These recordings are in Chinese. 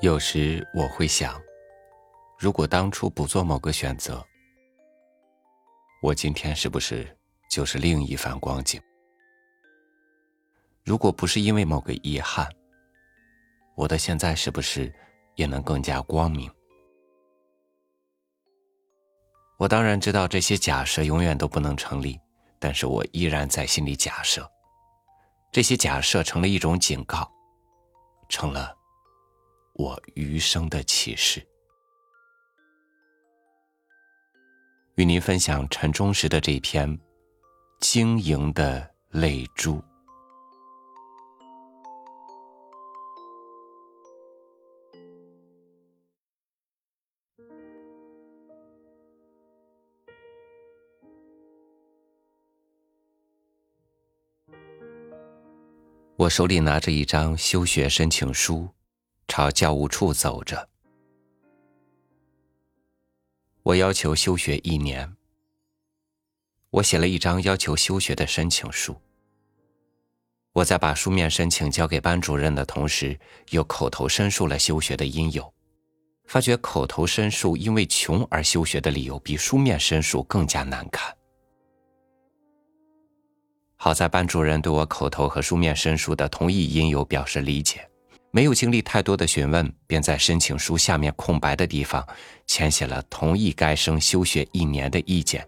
有时我会想，如果当初不做某个选择，我今天是不是就是另一番光景？如果不是因为某个遗憾，我的现在是不是也能更加光明？我当然知道这些假设永远都不能成立，但是我依然在心里假设，这些假设成了一种警告，成了我余生的启示。与您分享陈忠实的这篇《晶莹的泪珠》。我手里拿着一张休学申请书，朝教务处走着。我要求休学一年。我写了一张要求休学的申请书。我在把书面申请交给班主任的同时，又口头申述了休学的因由。发觉口头申述因为穷而休学的理由，比书面申述更加难看。好在班主任对我口头和书面申述的同意因由表示理解，没有经历太多的询问，便在申请书下面空白的地方签写了同意该生休学一年的意见，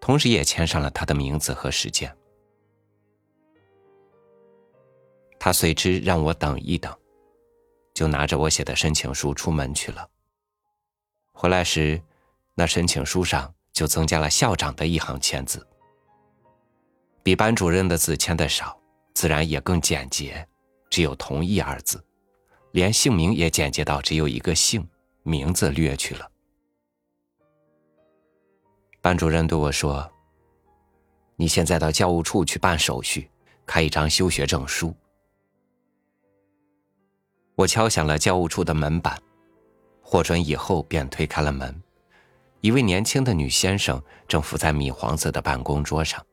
同时也签上了他的名字和时间。他随之让我等一等，就拿着我写的申请书出门去了。回来时，那申请书上就增加了校长的一行签字。比班主任的字签的少，自然也更简洁，只有“同意”二字，连姓名也简洁到只有一个姓，名字略去了。班主任对我说：“你现在到教务处去办手续，开一张休学证书。”我敲响了教务处的门板，获准以后便推开了门，一位年轻的女先生正伏在米黄色的办公桌上。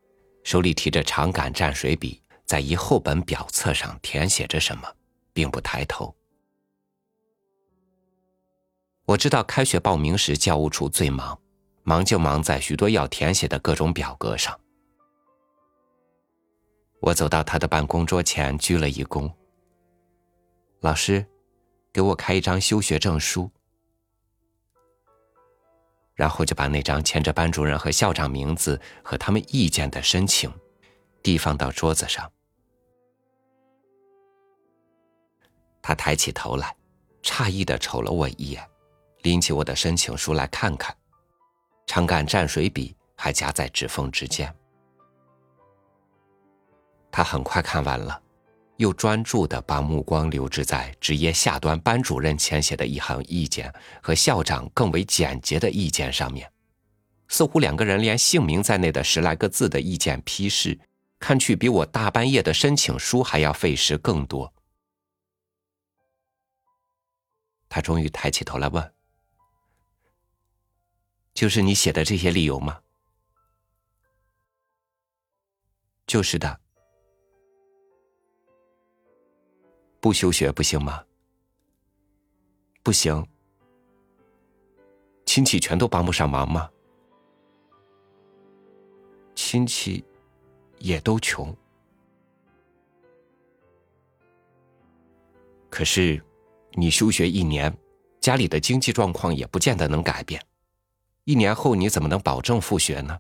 手里提着长杆蘸水笔，在一厚本表册上填写着什么，并不抬头。我知道开学报名时教务处最忙，忙就忙在许多要填写的各种表格上。我走到他的办公桌前，鞠了一躬。老师，给我开一张休学证书。然后就把那张签着班主任和校长名字和他们意见的申请，递放到桌子上。他抬起头来，诧异的瞅了我一眼，拎起我的申请书来看看，长杆蘸水笔还夹在指缝之间。他很快看完了。又专注的把目光留置在纸页下端班主任签写的一行意见和校长更为简洁的意见上面，似乎两个人连姓名在内的十来个字的意见批示，看去比我大半夜的申请书还要费时更多。他终于抬起头来问：“就是你写的这些理由吗？”“就是的。”不休学不行吗？不行。亲戚全都帮不上忙吗？亲戚也都穷。可是，你休学一年，家里的经济状况也不见得能改变。一年后你怎么能保证复学呢？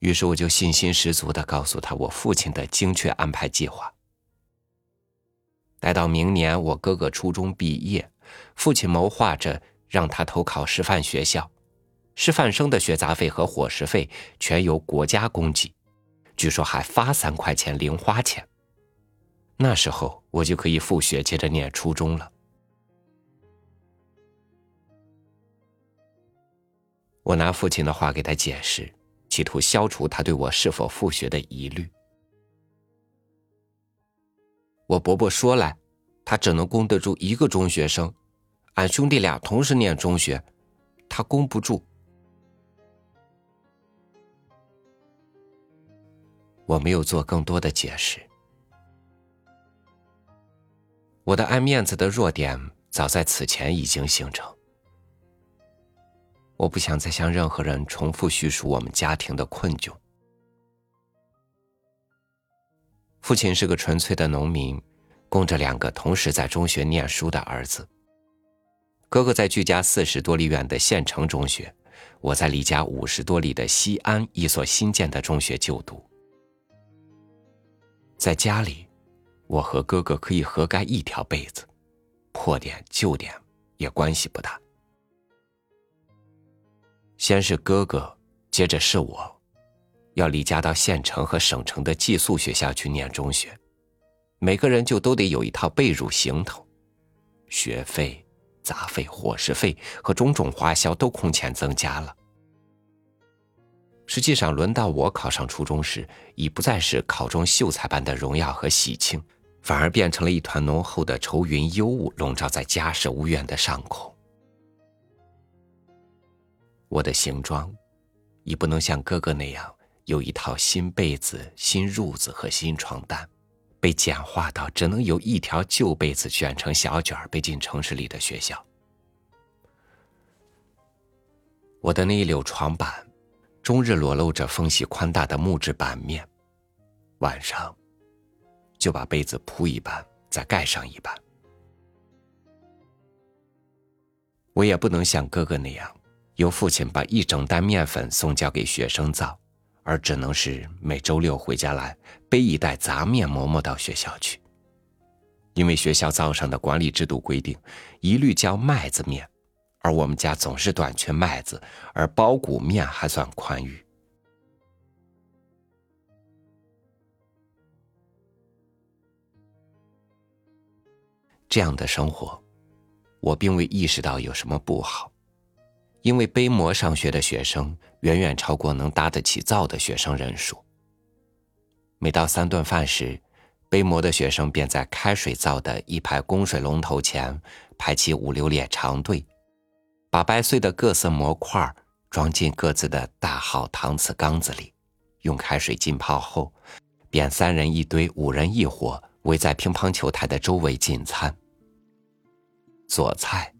于是我就信心十足的告诉他我父亲的精确安排计划。待到明年我哥哥初中毕业，父亲谋划着让他投考师范学校，师范生的学杂费和伙食费全由国家供给，据说还发三块钱零花钱。那时候我就可以复学，接着念初中了。我拿父亲的话给他解释。企图消除他对我是否复学的疑虑。我伯伯说来，他只能供得住一个中学生，俺兄弟俩同时念中学，他供不住。我没有做更多的解释。我的爱面子的弱点早在此前已经形成。我不想再向任何人重复叙述我们家庭的困窘。父亲是个纯粹的农民，供着两个同时在中学念书的儿子。哥哥在距家四十多里远的县城中学，我在离家五十多里的西安一所新建的中学就读。在家里，我和哥哥可以合盖一条被子，破点旧点也关系不大。先是哥哥，接着是我。要离家到县城和省城的寄宿学校去念中学，每个人就都得有一套被褥行头，学费、杂费、伙食费和种种花销都空前增加了。实际上，轮到我考上初中时，已不再是考中秀才般的荣耀和喜庆，反而变成了一团浓厚的愁云幽雾，笼罩在家事屋院的上空。我的行装，已不能像哥哥那样。有一套新被子、新褥子和新床单，被简化到只能有一条旧被子卷成小卷儿背进城市里的学校。我的那一溜床板，终日裸露着缝隙宽大的木质板面，晚上就把被子铺一半，再盖上一半。我也不能像哥哥那样，由父亲把一整袋面粉送交给学生造。而只能是每周六回家来背一袋杂面馍馍到学校去，因为学校灶上的管理制度规定，一律叫麦子面，而我们家总是短缺麦子，而包谷面还算宽裕。这样的生活，我并未意识到有什么不好。因为背馍上学的学生远远超过能搭得起灶的学生人数。每到三顿饭时，背馍的学生便在开水灶的一排供水龙头前排起五六列长队，把掰碎的各色馍块装进各自的大号搪瓷缸子里，用开水浸泡后，便三人一堆、五人一伙围在乒乓球台的周围进餐。做菜。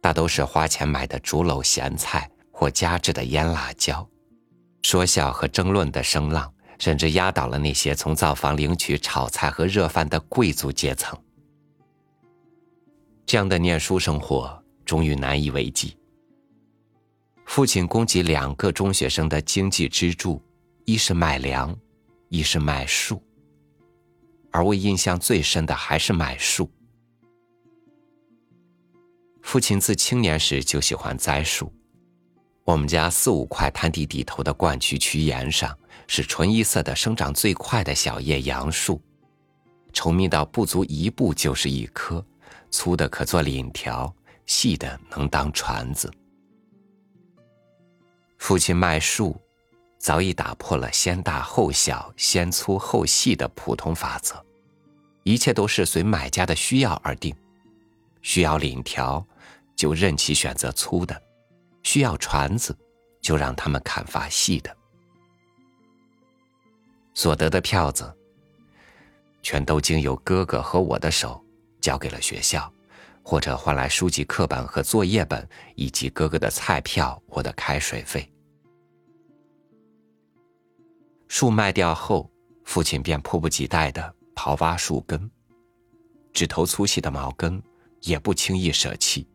大都是花钱买的竹篓咸菜或加制的腌辣椒，说笑和争论的声浪甚至压倒了那些从灶房领取炒菜和热饭的贵族阶层。这样的念书生活终于难以为继。父亲供给两个中学生的经济支柱，一是卖粮，一是卖树。而我印象最深的还是卖树。父亲自青年时就喜欢栽树，我们家四五块滩地底头的灌区渠沿上是纯一色的生长最快的小叶杨树，稠密到不足一步就是一棵，粗的可做檩条，细的能当船子。父亲卖树，早已打破了先大后小、先粗后细的普通法则，一切都是随买家的需要而定。需要檩条，就任其选择粗的；需要船子，就让他们砍伐细的。所得的票子，全都经由哥哥和我的手交给了学校，或者换来书籍、课本和作业本，以及哥哥的菜票、我的开水费。树卖掉后，父亲便迫不及待的刨挖树根，指头粗细的毛根。也不轻易舍弃，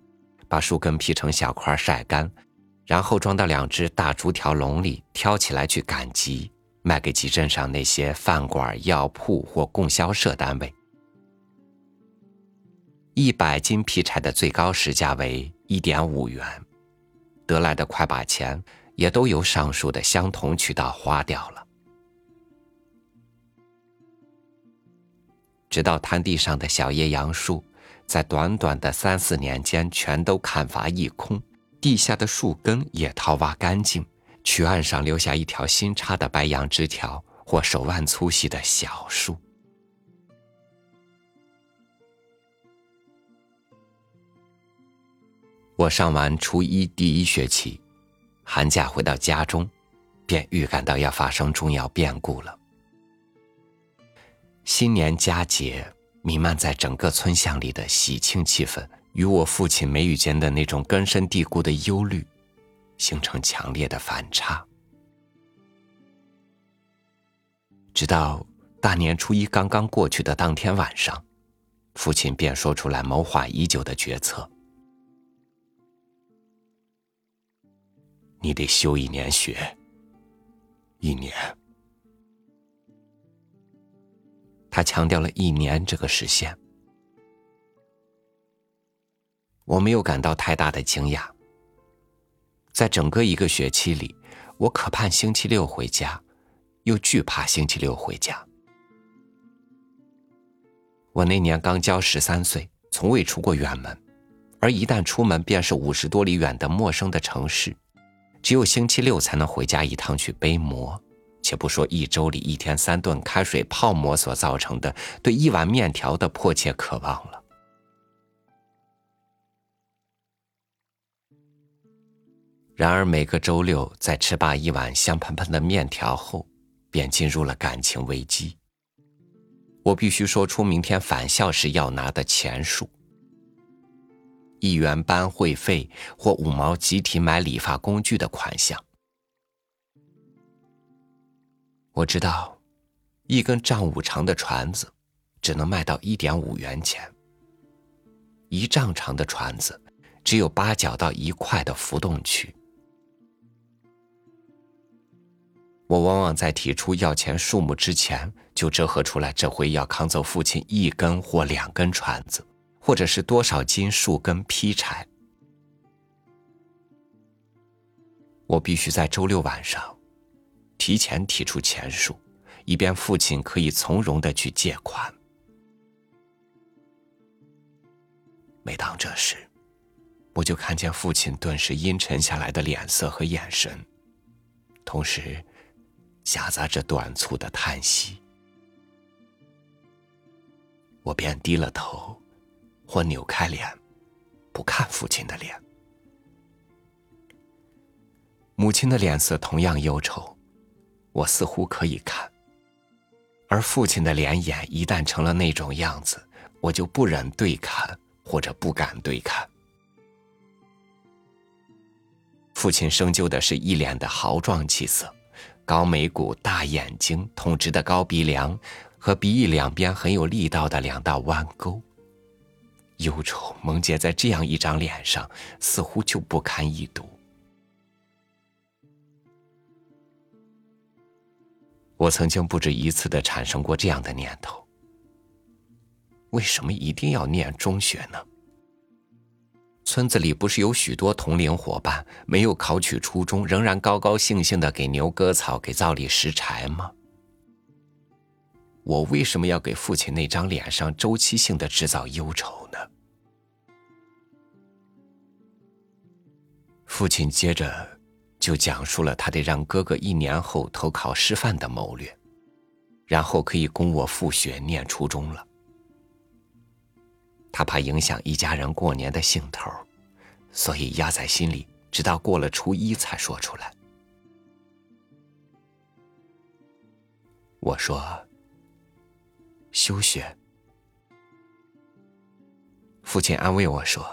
把树根劈成小块晒干，然后装到两只大竹条笼里，挑起来去赶集，卖给集镇上那些饭馆、药铺或供销社单位。一百斤劈柴的最高时价为一点五元，得来的快把钱也都由上述的相同渠道花掉了。直到滩地上的小叶杨树。在短短的三四年间，全都砍伐一空，地下的树根也掏挖干净，渠岸上留下一条新插的白杨枝条或手腕粗细的小树。我上完初一第一学期，寒假回到家中，便预感到要发生重要变故了。新年佳节。弥漫在整个村巷里的喜庆气氛，与我父亲眉宇间的那种根深蒂固的忧虑，形成强烈的反差。直到大年初一刚刚过去的当天晚上，父亲便说出来谋划已久的决策：“你得休一年学，一年。”他强调了一年这个时限，我没有感到太大的惊讶。在整个一个学期里，我可盼星期六回家，又惧怕星期六回家。我那年刚交十三岁，从未出过远门，而一旦出门，便是五十多里远的陌生的城市，只有星期六才能回家一趟去背馍。且不说一周里一天三顿开水泡馍所造成的对一碗面条的迫切渴望了。然而每个周六在吃罢一碗香喷喷的面条后，便进入了感情危机。我必须说出明天返校时要拿的钱数：一元班会费或五毛集体买理发工具的款项。我知道，一根丈五长的船子只能卖到一点五元钱。一丈长的船子只有八角到一块的浮动区。我往往在提出要钱数目之前，就折合出来这回要扛走父亲一根或两根船子，或者是多少斤数根劈柴。我必须在周六晚上。提前提出钱数，以便父亲可以从容的去借款。每当这时，我就看见父亲顿时阴沉下来的脸色和眼神，同时夹杂着短促的叹息。我便低了头，或扭开脸，不看父亲的脸。母亲的脸色同样忧愁。我似乎可以看，而父亲的脸眼一旦成了那种样子，我就不忍对看，或者不敢对看。父亲生就的是一脸的豪壮气色，高眉骨、大眼睛、统直的高鼻梁和鼻翼两边很有力道的两道弯钩，忧愁蒙结在这样一张脸上，似乎就不堪一读。我曾经不止一次的产生过这样的念头：为什么一定要念中学呢？村子里不是有许多同龄伙伴没有考取初中，仍然高高兴兴的给牛割草、给灶里拾柴吗？我为什么要给父亲那张脸上周期性的制造忧愁呢？父亲接着。就讲述了他得让哥哥一年后投考师范的谋略，然后可以供我复学念初中了。他怕影响一家人过年的兴头，所以压在心里，直到过了初一才说出来。我说：“休学。”父亲安慰我说：“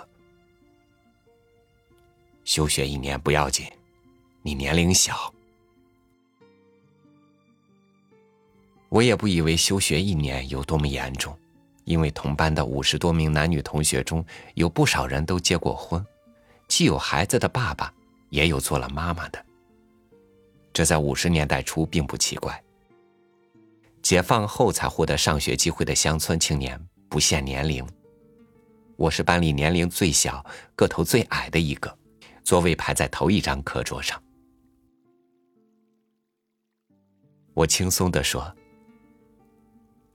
休学一年不要紧。”你年龄小，我也不以为休学一年有多么严重，因为同班的五十多名男女同学中有不少人都结过婚，既有孩子的爸爸，也有做了妈妈的。这在五十年代初并不奇怪。解放后才获得上学机会的乡村青年不限年龄，我是班里年龄最小、个头最矮的一个，座位排在头一张课桌上。我轻松地说：“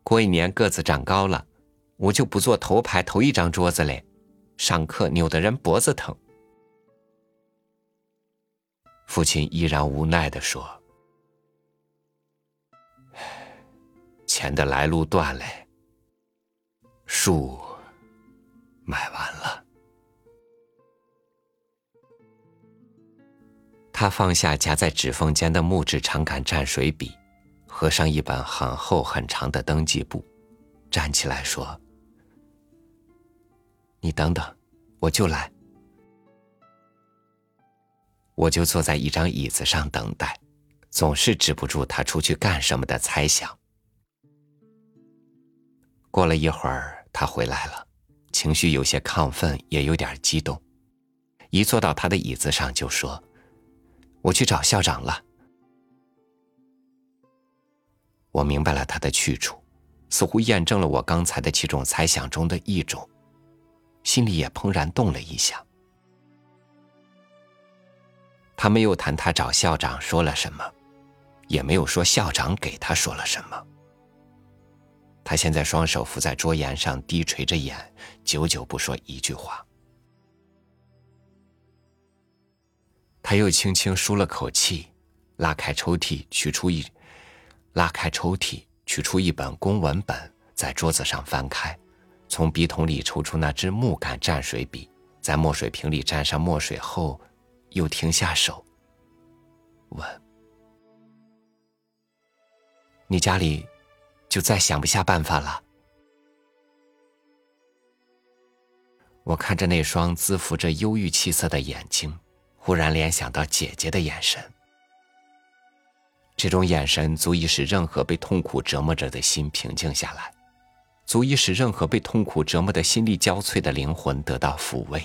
过一年个子长高了，我就不坐头排头一张桌子嘞，上课扭得人脖子疼。”父亲依然无奈地说：“钱的来路断嘞，树买完了。”他放下夹在指缝间的木质长杆蘸水笔。合上一本很厚很长的登记簿，站起来说：“你等等，我就来。”我就坐在一张椅子上等待，总是止不住他出去干什么的猜想。过了一会儿，他回来了，情绪有些亢奋，也有点激动。一坐到他的椅子上，就说：“我去找校长了。”我明白了他的去处，似乎验证了我刚才的几种猜想中的一种，心里也怦然动了一下。他没有谈他找校长说了什么，也没有说校长给他说了什么。他现在双手扶在桌沿上，低垂着眼，久久不说一句话。他又轻轻舒了口气，拉开抽屉，取出一拉开抽屉，取出一本公文本，在桌子上翻开，从笔筒里抽出那支木杆蘸水笔，在墨水瓶里蘸上墨水后。又停下手，问：“你家里就再想不下办法了？”我看着那双滋浮着忧郁气色的眼睛，忽然联想到姐姐的眼神。这种眼神足以使任何被痛苦折磨着的心平静下来，足以使任何被痛苦折磨的心力交瘁的灵魂得到抚慰。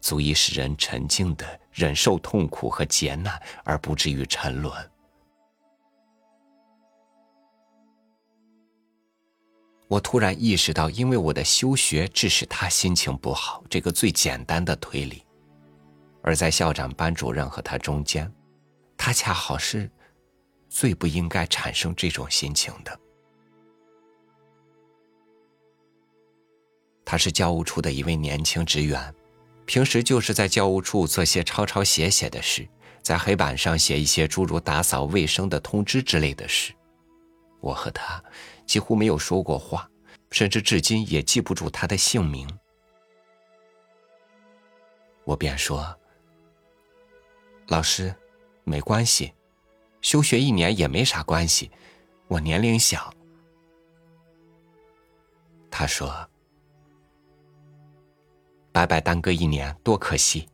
足以使人沉静的忍受痛苦和劫难，而不至于沉沦。我突然意识到，因为我的休学致使他心情不好，这个最简单的推理；而在校长、班主任和他中间，他恰好是最不应该产生这种心情的。他是教务处的一位年轻职员。平时就是在教务处做些抄抄写写的事，在黑板上写一些诸如打扫卫生的通知之类的事。我和他几乎没有说过话，甚至至今也记不住他的姓名。我便说：“老师，没关系，休学一年也没啥关系，我年龄小。”他说。白白耽搁一年，多可惜。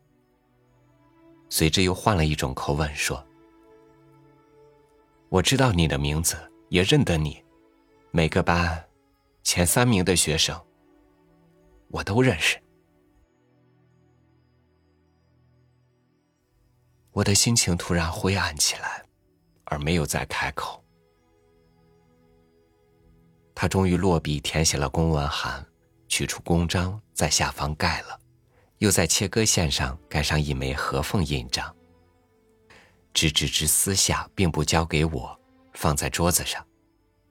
随之又换了一种口吻说：“我知道你的名字，也认得你，每个班前三名的学生，我都认识。”我的心情突然灰暗起来，而没有再开口。他终于落笔填写了公文函。取出公章，在下方盖了，又在切割线上盖上一枚合缝印章。纸纸之撕下，并不交给我，放在桌子上，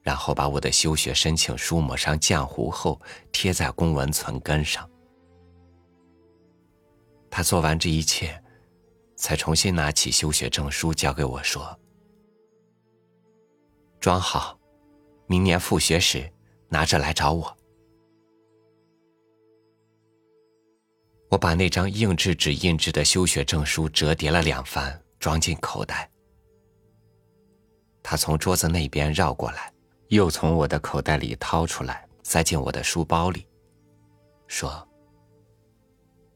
然后把我的休学申请书抹上浆糊后，贴在公文存根上。他做完这一切，才重新拿起休学证书交给我说：“装好，明年复学时拿着来找我。”我把那张硬质纸印制的休学证书折叠了两番，装进口袋。他从桌子那边绕过来，又从我的口袋里掏出来，塞进我的书包里，说：“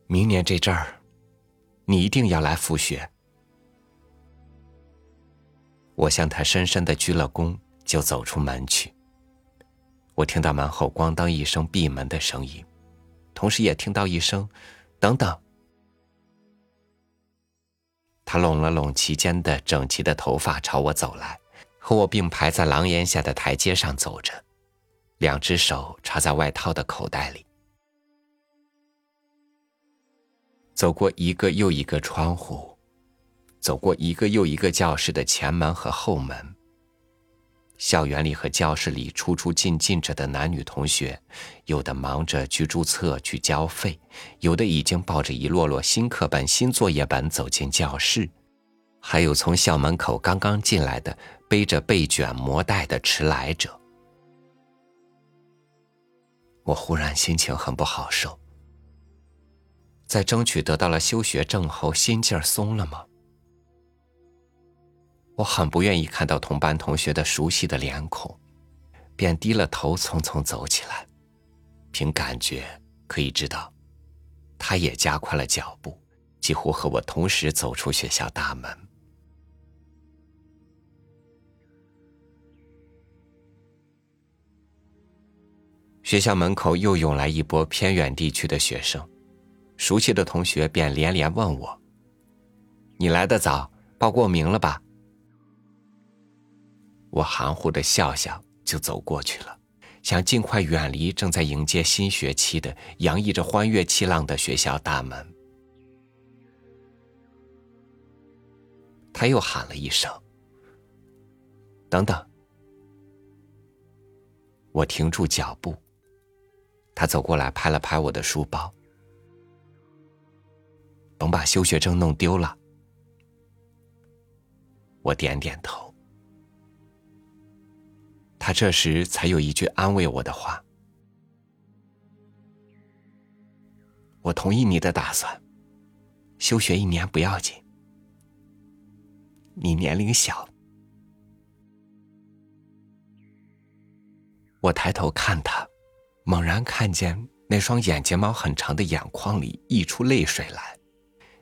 明年这阵儿，你一定要来复学。”我向他深深的鞠了躬，就走出门去。我听到门后咣当一声闭门的声音，同时也听到一声。等等，他拢了拢齐肩的整齐的头发，朝我走来，和我并排在廊檐下的台阶上走着，两只手插在外套的口袋里，走过一个又一个窗户，走过一个又一个教室的前门和后门。校园里和教室里出出进进着的男女同学，有的忙着去注册、去交费，有的已经抱着一摞摞新课本、新作业本走进教室，还有从校门口刚刚进来的背着被卷膜带的迟来者。我忽然心情很不好受，在争取得到了休学证后，心劲儿松了吗？我很不愿意看到同班同学的熟悉的脸孔，便低了头，匆匆走起来。凭感觉可以知道，他也加快了脚步，几乎和我同时走出学校大门。学校门口又涌来一波偏远地区的学生，熟悉的同学便连连问我：“你来的早，报过名了吧？”我含糊的笑笑，就走过去了，想尽快远离正在迎接新学期的、洋溢着欢悦气浪的学校大门。他又喊了一声：“等等！”我停住脚步。他走过来，拍了拍我的书包，甭把休学证弄丢了。我点点头。他这时才有一句安慰我的话：“我同意你的打算，休学一年不要紧，你年龄小。”我抬头看他。猛然看见那双眼睫毛很长的眼眶里溢出泪水来，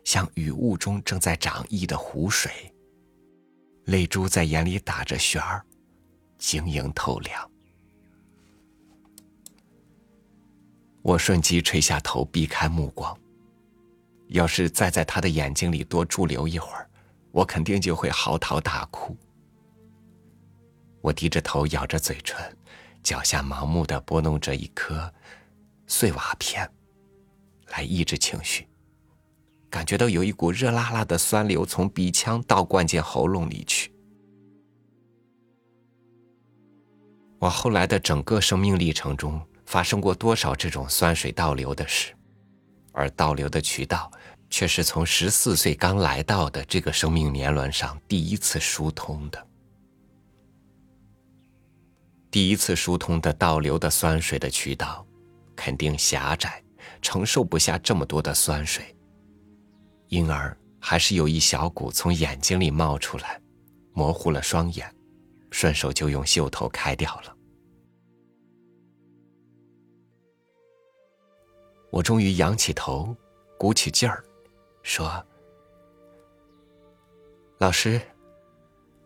像雨雾中正在涨溢的湖水。泪珠在眼里打着旋儿，晶莹透亮。我瞬即垂下头，避开目光。要是再在他的眼睛里多驻留一会儿，我肯定就会嚎啕大哭。我低着头，咬着嘴唇。脚下盲目的拨弄着一颗碎瓦片，来抑制情绪。感觉到有一股热辣辣的酸流从鼻腔倒灌进喉咙里去。我后来的整个生命历程中，发生过多少这种酸水倒流的事，而倒流的渠道，却是从十四岁刚来到的这个生命年轮上第一次疏通的。第一次疏通的倒流的酸水的渠道，肯定狭窄，承受不下这么多的酸水，因而还是有一小股从眼睛里冒出来，模糊了双眼，顺手就用袖头开掉了。我终于仰起头，鼓起劲儿，说：“老师，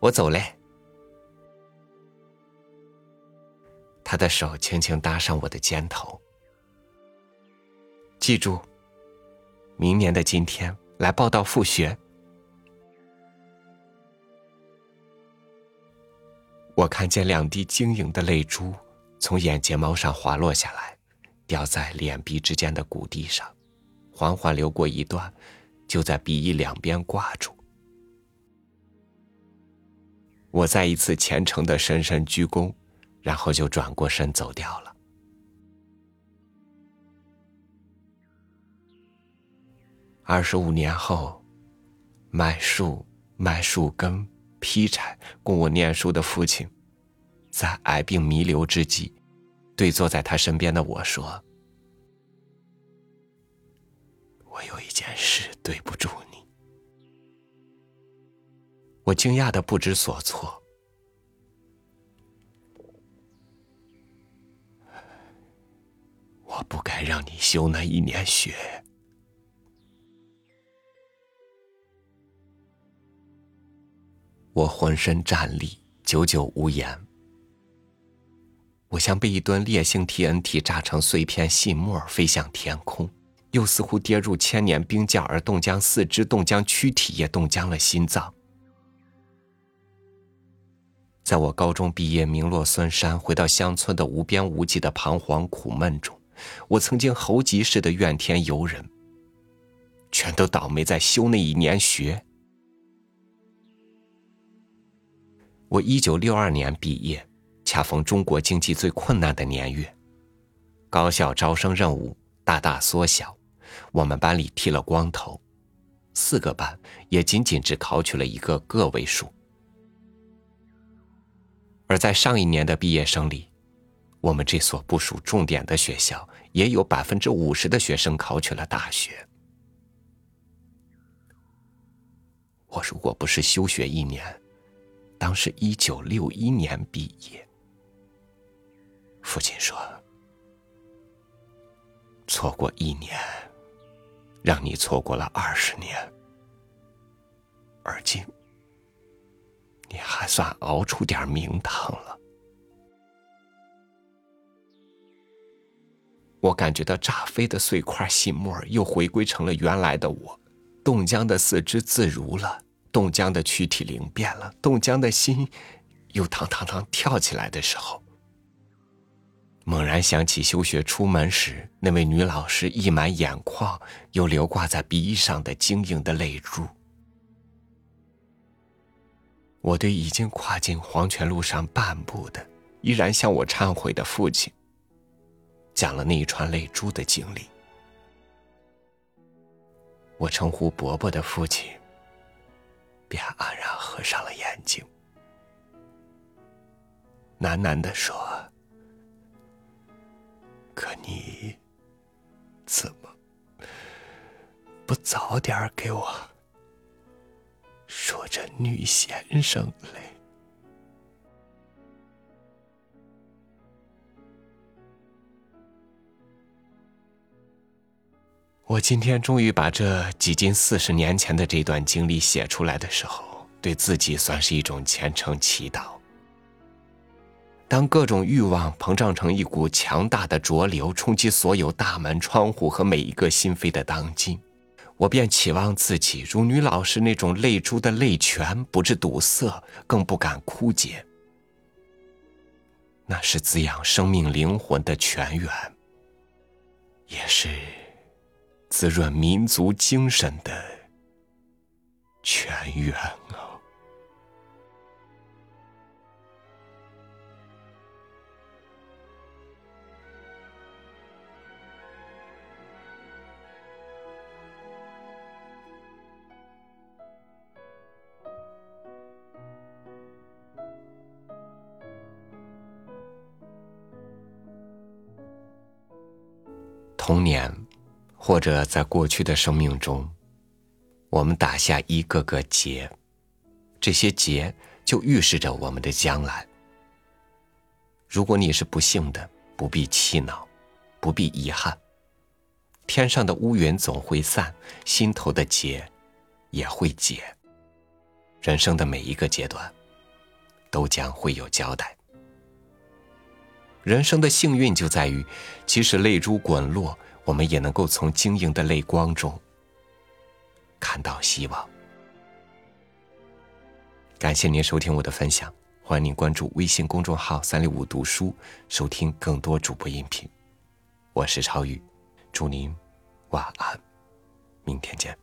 我走嘞。”他的手轻轻搭上我的肩头。记住，明年的今天来报道复学。我看见两滴晶莹的泪珠从眼睫毛上滑落下来，掉在脸鼻之间的谷地上，缓缓流过一段，就在鼻翼两边挂住。我再一次虔诚的深深鞠躬。然后就转过身走掉了。二十五年后，卖树、卖树根、劈柴供我念书的父亲，在癌病弥留之际，对坐在他身边的我说：“我有一件事对不住你。”我惊讶的不知所措。我不该让你休那一年学。我浑身战栗，久久无言。我像被一吨烈性 TNT 炸成碎片细末，飞向天空，又似乎跌入千年冰窖，而冻僵四肢，冻僵躯体，也冻僵了心脏。在我高中毕业，名落孙山，回到乡村的无边无际的彷徨苦闷中。我曾经猴急似的怨天尤人，全都倒霉在修那一年学。我一九六二年毕业，恰逢中国经济最困难的年月，高校招生任务大大缩小，我们班里剃了光头，四个班也仅仅只考取了一个个位数。而在上一年的毕业生里，我们这所不属重点的学校，也有百分之五十的学生考取了大学。我如果不是休学一年，当时一九六一年毕业。父亲说：“错过一年，让你错过了二十年，而今你还算熬出点名堂了。我感觉到炸飞的碎块细沫又回归成了原来的我，冻僵的四肢自如了，冻僵的躯体灵变了，冻僵的心又堂堂堂跳起来的时候，猛然想起休学出门时那位女老师溢满眼眶又流挂在鼻翼上的晶莹的泪珠，我对已经跨进黄泉路上半步的，依然向我忏悔的父亲。讲了那一串泪珠的经历，我称呼伯伯的父亲，便黯然合上了眼睛，喃喃的说：“可你怎么不早点给我说这女先生嘞？”我今天终于把这几近四十年前的这段经历写出来的时候，对自己算是一种虔诚祈祷。当各种欲望膨胀成一股强大的浊流，冲击所有大门窗户和每一个心扉的当今，我便期望自己如女老师那种泪珠的泪泉，不致堵塞，更不敢枯竭。那是滋养生命灵魂的泉源，也是。滋润民族精神的泉源啊！童年。或者在过去的生命中，我们打下一个个结，这些结就预示着我们的将来。如果你是不幸的，不必气恼，不必遗憾。天上的乌云总会散，心头的结也会解。人生的每一个阶段，都将会有交代。人生的幸运就在于，即使泪珠滚落。我们也能够从晶莹的泪光中看到希望。感谢您收听我的分享，欢迎您关注微信公众号“三六五读书”，收听更多主播音频。我是超宇，祝您晚安，明天见。